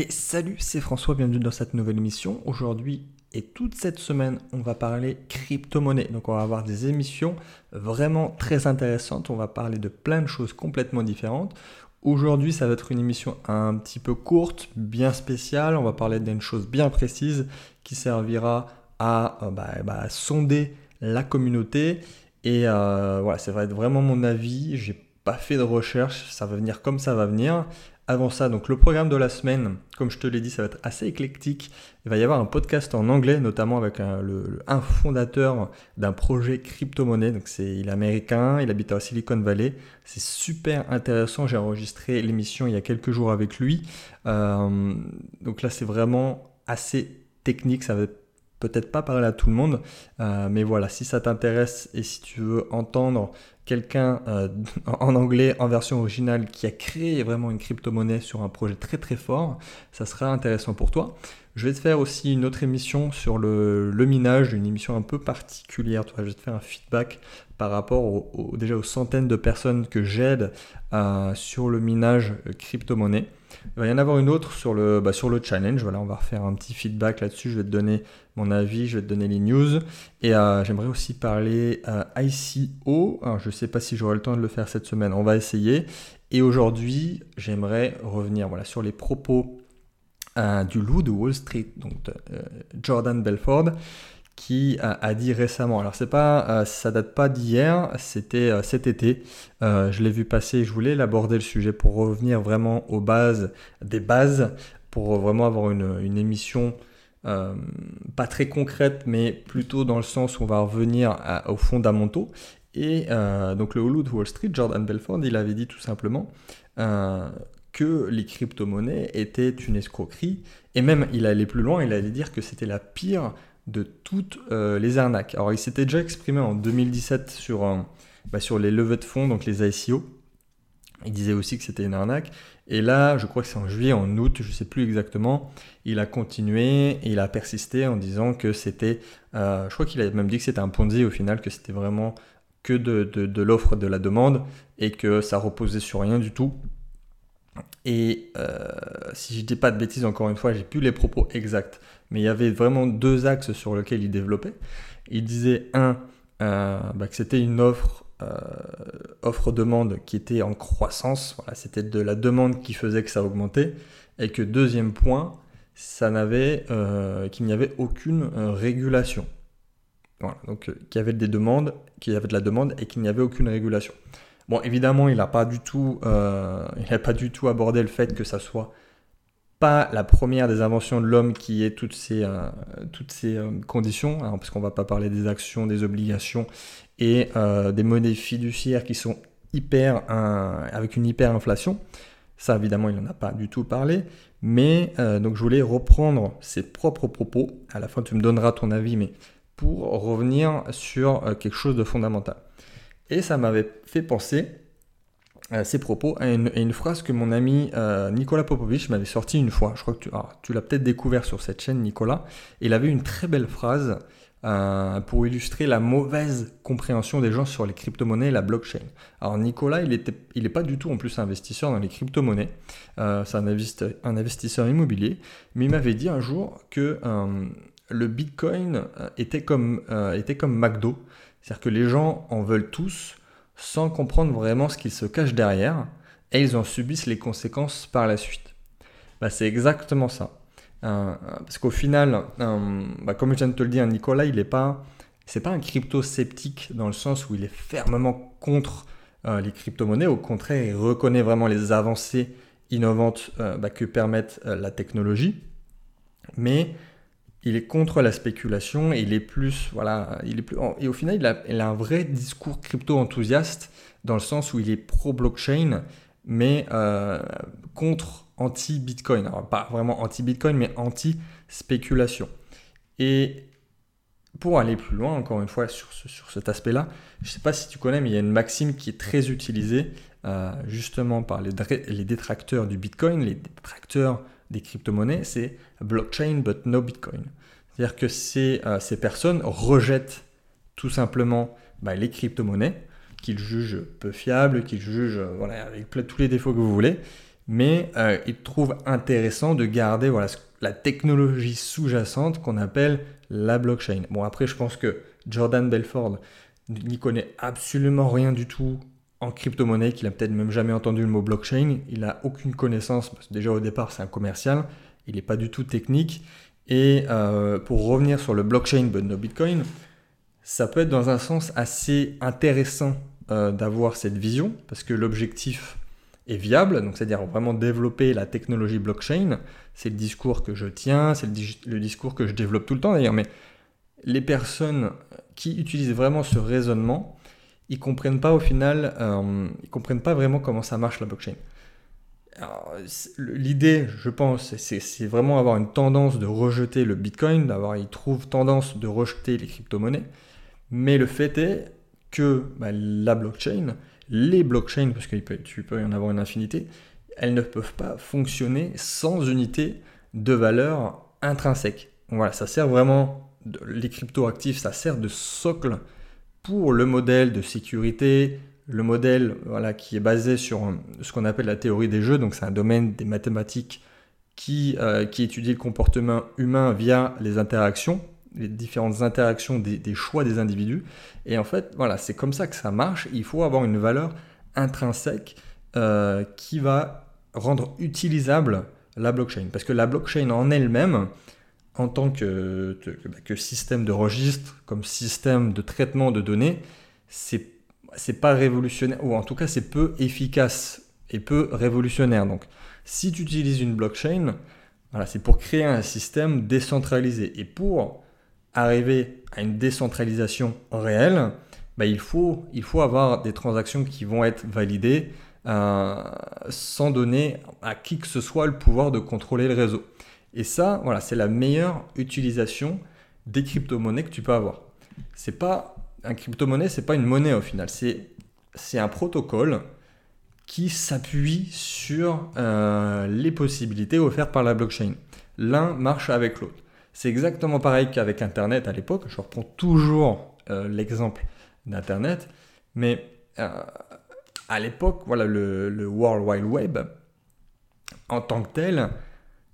Et salut, c'est François, bienvenue dans cette nouvelle émission. Aujourd'hui et toute cette semaine, on va parler crypto-monnaie. Donc on va avoir des émissions vraiment très intéressantes, on va parler de plein de choses complètement différentes. Aujourd'hui, ça va être une émission un petit peu courte, bien spéciale. On va parler d'une chose bien précise qui servira à, euh, bah, bah, sonder la communauté. Et euh, voilà, ça va être vraiment mon avis. Fait de recherche, ça va venir comme ça va venir. Avant ça, donc le programme de la semaine, comme je te l'ai dit, ça va être assez éclectique. Il va y avoir un podcast en anglais, notamment avec un, fondateur d'un projet crypto-monnaie. Donc c'est, il est américain, il habite à Silicon Valley. C'est super intéressant. J'ai enregistré l'émission il y a quelques jours avec lui. Euh, donc là, c'est vraiment assez technique. Ça va peut-être pas parler à tout le monde, euh, mais voilà, si ça t'intéresse et si tu veux entendre quelqu'un euh, en anglais en version originale qui a créé vraiment une crypto-monnaie sur un projet très très fort, ça sera intéressant pour toi. Je vais te faire aussi une autre émission sur le, minage, une émission un peu particulière. je vais te faire un feedback par rapport déjà aux centaines de personnes que j'aide euh, sur le minage crypto-monnaie. Il va y en avoir une autre sur le, bah, sur le challenge. Voilà, on va refaire un petit feedback là-dessus. Je vais te donner mon avis, je vais te donner les news. Et euh, j'aimerais aussi parler euh, ICO. je ne sais pas si j'aurai le temps de le faire cette semaine. On va essayer. Et aujourd'hui, j'aimerais revenir voilà, sur les propos euh, du loup de Wall Street, donc Jordan Belford qui a, dit récemment, alors c'est pas, euh, ça date pas d'hier, c'était euh, cet été, euh, je l'ai vu passer, je voulais l'aborder le sujet pour revenir vraiment aux bases des bases, pour vraiment avoir une, émission pas très concrète, mais plutôt dans le sens où on va revenir aux fondamentaux. Et donc le de Wall Street, Jordan Belford, il avait dit tout simplement que les crypto-monnaies étaient une escroquerie, et même il allait plus loin, il allait dire que c'était la pire de toutes euh, les arnaques. Alors il s'était déjà exprimé en 2017 sur, euh, bah, sur les levées de fonds, donc les ICO. Il disait aussi que c'était une arnaque. Et là, je crois que c'est en juillet, en août, je ne sais plus exactement, il a continué et il a persisté en disant que c'était, euh, je crois qu'il a même dit que c'était un Ponzi au final, que c'était vraiment que de, de l'offre de la demande et que ça reposait sur rien du tout. Et si je dis pas de bêtises, encore une fois, j'ai plus les propos exacts mais il y avait vraiment deux axes sur lesquels il développait. Il disait, un, euh, bah, que c'était une offre, euh, offre-demande qui était en croissance, voilà, c'était de la demande qui faisait que ça augmentait, et que deuxième point, ça n'avait, euh, qu'il n'y avait aucune régulation. Voilà, donc qu'il y avait des demandes, qu'il y avait de la demande et qu'il n'y avait aucune régulation. Bon, évidemment, il n'a pas du tout, il pas du tout abordé le fait que ça soit pas la première des inventions de l'homme qui ait toutes ces, euh, euh, conditions, hein, parce qu'on va pas parler des actions, des obligations et euh, des monnaies fiduciaires qui sont hyper, avec une hyperinflation. Ça, évidemment, il n'en a pas du tout parlé. Mais donc, je voulais reprendre ses propres propos. À la fin, tu me donneras ton avis, mais pour revenir sur quelque chose de fondamental. Et ça m'avait fait penser euh, ses propos et une, phrase que mon ami euh, Nicolas Popovic m'avait sorti une fois. Je crois que tu, ah, tu l'as peut-être découvert sur cette chaîne, Nicolas. il avait une très belle phrase euh, pour illustrer la mauvaise compréhension des gens sur les crypto-monnaies et la blockchain. Alors Nicolas, il n'est pas du tout en plus investisseur dans les crypto-monnaies. C'est un, un, investisseur immobilier. Mais il m'avait dit un jour que le Bitcoin était comme, était comme McDo. C'est-à-dire que les gens en veulent tous sans comprendre vraiment ce qu'il se cache derrière, et ils en subissent les conséquences par la suite. Bah, c'est exactement ça. Euh, parce qu'au final, euh, bah, comme je viens de te le dire, Nicolas, il n'est pas, c'est pas un crypto-sceptique dans le sens où il est fermement contre euh, les crypto-monnaies. Au contraire, il reconnaît vraiment les avancées innovantes bah, que permettent la technologie. Mais il est contre la spéculation il est plus, voilà, il est plus, et au final, il a, un vrai discours crypto-enthousiaste dans le sens où il est pro-blockchain, mais euh, contre anti-Bitcoin. Alors, pas vraiment anti-Bitcoin, mais anti-spéculation. Et pour aller plus loin, encore une fois, sur, cet aspect-là, je ne sais pas si tu connais, mais il y a une maxime qui est très utilisée euh, justement par les, les détracteurs du Bitcoin, les détracteurs des crypto-monnaies, c'est blockchain but no Bitcoin. C'est-à-dire que ces, euh, ces, personnes rejettent tout simplement bah, les crypto-monnaies qu'ils jugent peu fiables, qu'ils jugent euh, voilà, avec tous les défauts que vous voulez, mais il trouve intéressant de garder voilà, la technologie sous-jacente qu'on appelle la blockchain. Bon, après, je pense que Jordan Belford n'y connaît absolument rien du tout en crypto-monnaie, qu'il a peut-être même jamais entendu le mot blockchain. Il n'a aucune connaissance, parce que déjà au départ, c'est un commercial. Il n'est pas du tout technique. Et euh, pour revenir sur le blockchain, but no Bitcoin, ça peut être dans un sens assez intéressant euh, d'avoir cette vision, parce que l'objectif est viable, donc c'est-à-dire vraiment développer la technologie blockchain. C'est le discours que je tiens, c'est le, discours que je développe tout le temps d'ailleurs, mais les personnes qui utilisent vraiment ce raisonnement, ils comprennent pas au final, euh, ils comprennent pas vraiment comment ça marche la blockchain. L'idée, je pense, c'est vraiment avoir une tendance de rejeter le Bitcoin, d'avoir, ils trouvent tendance de rejeter les crypto-monnaies. Mais le fait est que bah, la blockchain, les blockchains, parce que tu peux y en avoir une infinité, elles ne peuvent pas fonctionner sans unité de valeur intrinsèque. Voilà, ça sert vraiment, les crypto-actifs, ça sert de socle pour le modèle de sécurité, le modèle voilà, qui est basé sur ce qu'on appelle la théorie des jeux, donc c'est un domaine des mathématiques qui, euh, qui étudie le comportement humain via les interactions, les différentes interactions des, choix des individus. Et en fait, voilà, c'est comme ça que ça marche. Il faut avoir une valeur intrinsèque euh, qui va rendre utilisable la blockchain. Parce que la blockchain en elle-même, en tant que, que, système de registre, comme système de traitement de données, c'est c'est pas révolutionnaire, ou en tout cas c'est peu efficace et peu révolutionnaire. Donc si tu utilises une blockchain, voilà, c'est pour créer un système décentralisé. Et pour arriver à une décentralisation réelle, bah, il, faut, il faut avoir des transactions qui vont être validées euh, sans donner à qui que ce soit le pouvoir de contrôler le réseau. Et ça, voilà, c'est la meilleure utilisation des crypto-monnaies que tu peux avoir. C'est pas un crypto-monnaie, c'est pas une monnaie au final, c'est c'est un protocole qui s'appuie sur euh, les possibilités offertes par la blockchain. L'un marche avec l'autre. C'est exactement pareil qu'avec Internet à l'époque. Je reprends toujours euh, l'exemple d'Internet, mais euh, à l'époque, voilà, le, le, World Wide Web, en tant que tel,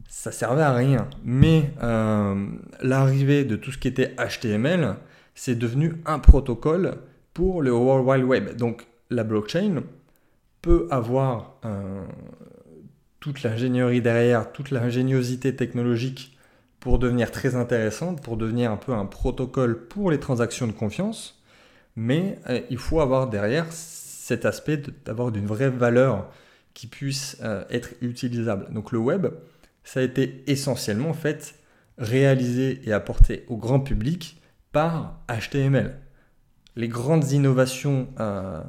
ça servait à rien. Mais l'arrivée de tout ce qui était HTML, c'est devenu un protocole pour le World Wide Web. Donc la blockchain peut avoir euh, toute l'ingénierie derrière, toute l'ingéniosité technologique pour devenir très intéressante, pour devenir un peu un protocole pour les transactions de confiance, mais euh, il faut avoir derrière cet aspect d'avoir d'une vraie valeur qui puisse euh, être utilisable. Donc le web, ça a été essentiellement fait réalisé et apporté au grand public par HTML. Les grandes innovations euh,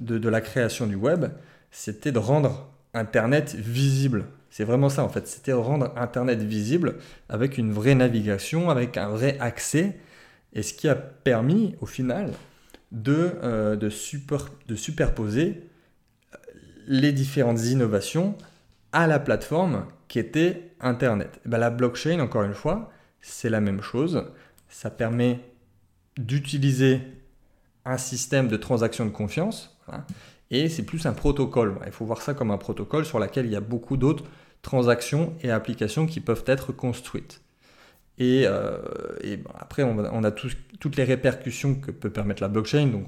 de, la création du web, c'était de rendre Internet visible. C'est vraiment ça en fait, c'était rendre Internet visible avec une vraie navigation, avec un vrai accès, et ce qui a permis au final de, euh, de, de superposer les différentes innovations à la plateforme qui était Internet. Ben, la blockchain, encore une fois, c'est la même chose. Ça permet d'utiliser un système de transaction de confiance. et c'est plus un protocole. Il faut voir ça comme un protocole sur lequel il y a beaucoup d'autres transactions et applications qui peuvent être construites. Et, euh, après, on, a toutes les répercussions que peut permettre la blockchain. Donc,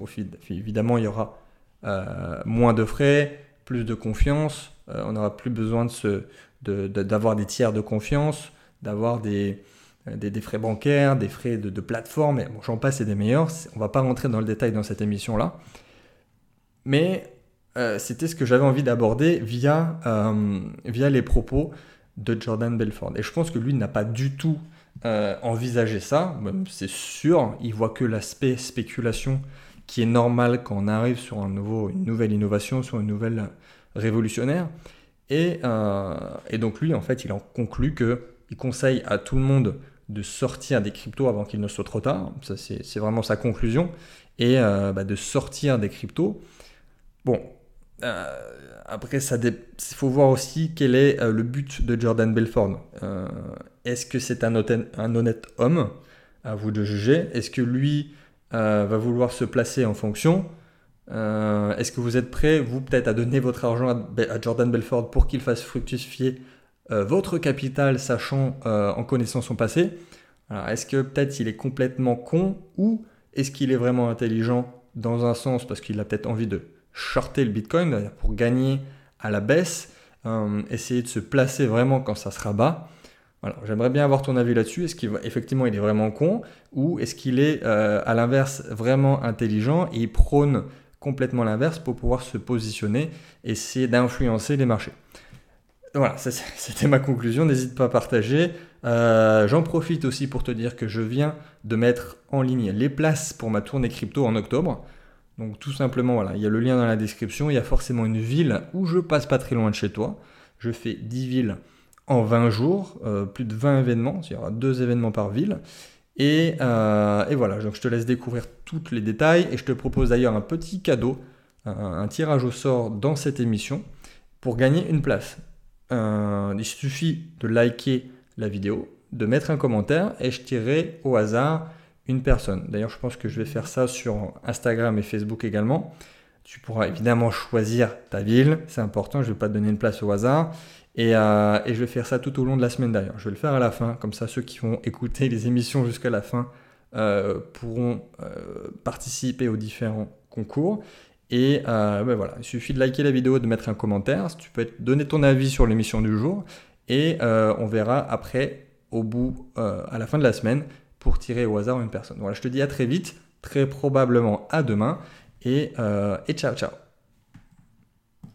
évidemment, il y aura euh, moins de frais, plus de confiance. Euh, on n'aura plus besoin d'avoir de des tiers de confiance, d'avoir des, euh, des, frais bancaires, des frais de, plateforme, bon, j'en passe et des meilleurs. On va pas rentrer dans le détail dans cette émission-là. Mais euh, c'était ce que j'avais envie d'aborder via, euh, via les propos de Jordan Belfort. Et je pense que lui n'a pas du tout envisagé ça, c'est sûr. Il voit que l'aspect spéculation qui est normal quand on arrive sur un nouveau, une nouvelle innovation, sur une nouvelle révolutionnaire. Et, et donc lui, en fait, il en conclut qu'il conseille à tout le monde de sortir des cryptos avant qu'il ne soit trop tard. Ça, c'est vraiment sa conclusion. Et euh, bah, de sortir des cryptos. Bon, euh, après, il faut voir aussi quel est euh, le but de Jordan Belford. Est-ce que c'est un, un, honnête homme? À vous de juger. Est-ce que lui va vouloir se placer en fonction? Est-ce que vous êtes prêt, vous peut-être, à donner votre argent à, Jordan Belfort pour qu'il fasse fructifier votre capital, sachant en connaissant son passé? Est-ce que peut-être il est complètement con ou est-ce qu'il est vraiment intelligent dans un sens parce qu'il a peut-être envie de shorter le Bitcoin pour gagner à la baisse, euh, essayer de se placer vraiment quand ça sera bas? Voilà, j'aimerais bien avoir ton avis là-dessus. Est-ce qu'effectivement il, est vraiment con ou est-ce qu'il est, euh, à l'inverse vraiment intelligent et il prône complètement l'inverse pour pouvoir se positionner, essayer d'influencer les marchés voilà, c'était ma conclusion. N'hésite pas à partager. Euh, j'en profite aussi pour te dire que je viens de mettre en ligne les places pour ma tournée crypto en octobre. Donc tout simplement, il y a le lien dans la description. Il y a forcément une ville où je passe pas très loin de chez toi. Je fais 10 villes en 20 jours, euh, plus de 20 événements. Il y aura deux événements par ville. Et, euh, et, voilà, donc je te laisse découvrir tous les détails. Et je te propose d'ailleurs un petit cadeau, un tirage au sort dans cette émission pour gagner une place. Euh, il suffit de liker la vidéo, de mettre un commentaire et je tirerai au hasard une personne. D'ailleurs, je pense que je vais faire ça sur Instagram et Facebook également. Tu pourras évidemment choisir ta ville, c'est important, je ne vais pas te donner une place au hasard. Euh, et, je vais faire ça tout au long de la semaine d'ailleurs. Je vais le faire à la fin, comme ça ceux qui vont écouter les émissions jusqu'à la fin euh, pourront participer aux différents concours. Et euh, ben voilà, il suffit de liker la vidéo, de mettre un commentaire. Tu peux donner ton avis sur l'émission du jour. Et euh, on verra après, au bout, euh, à la fin de la semaine, pour tirer au hasard une personne. Voilà, je te dis à très vite, très probablement à demain. Et, et ciao, ciao.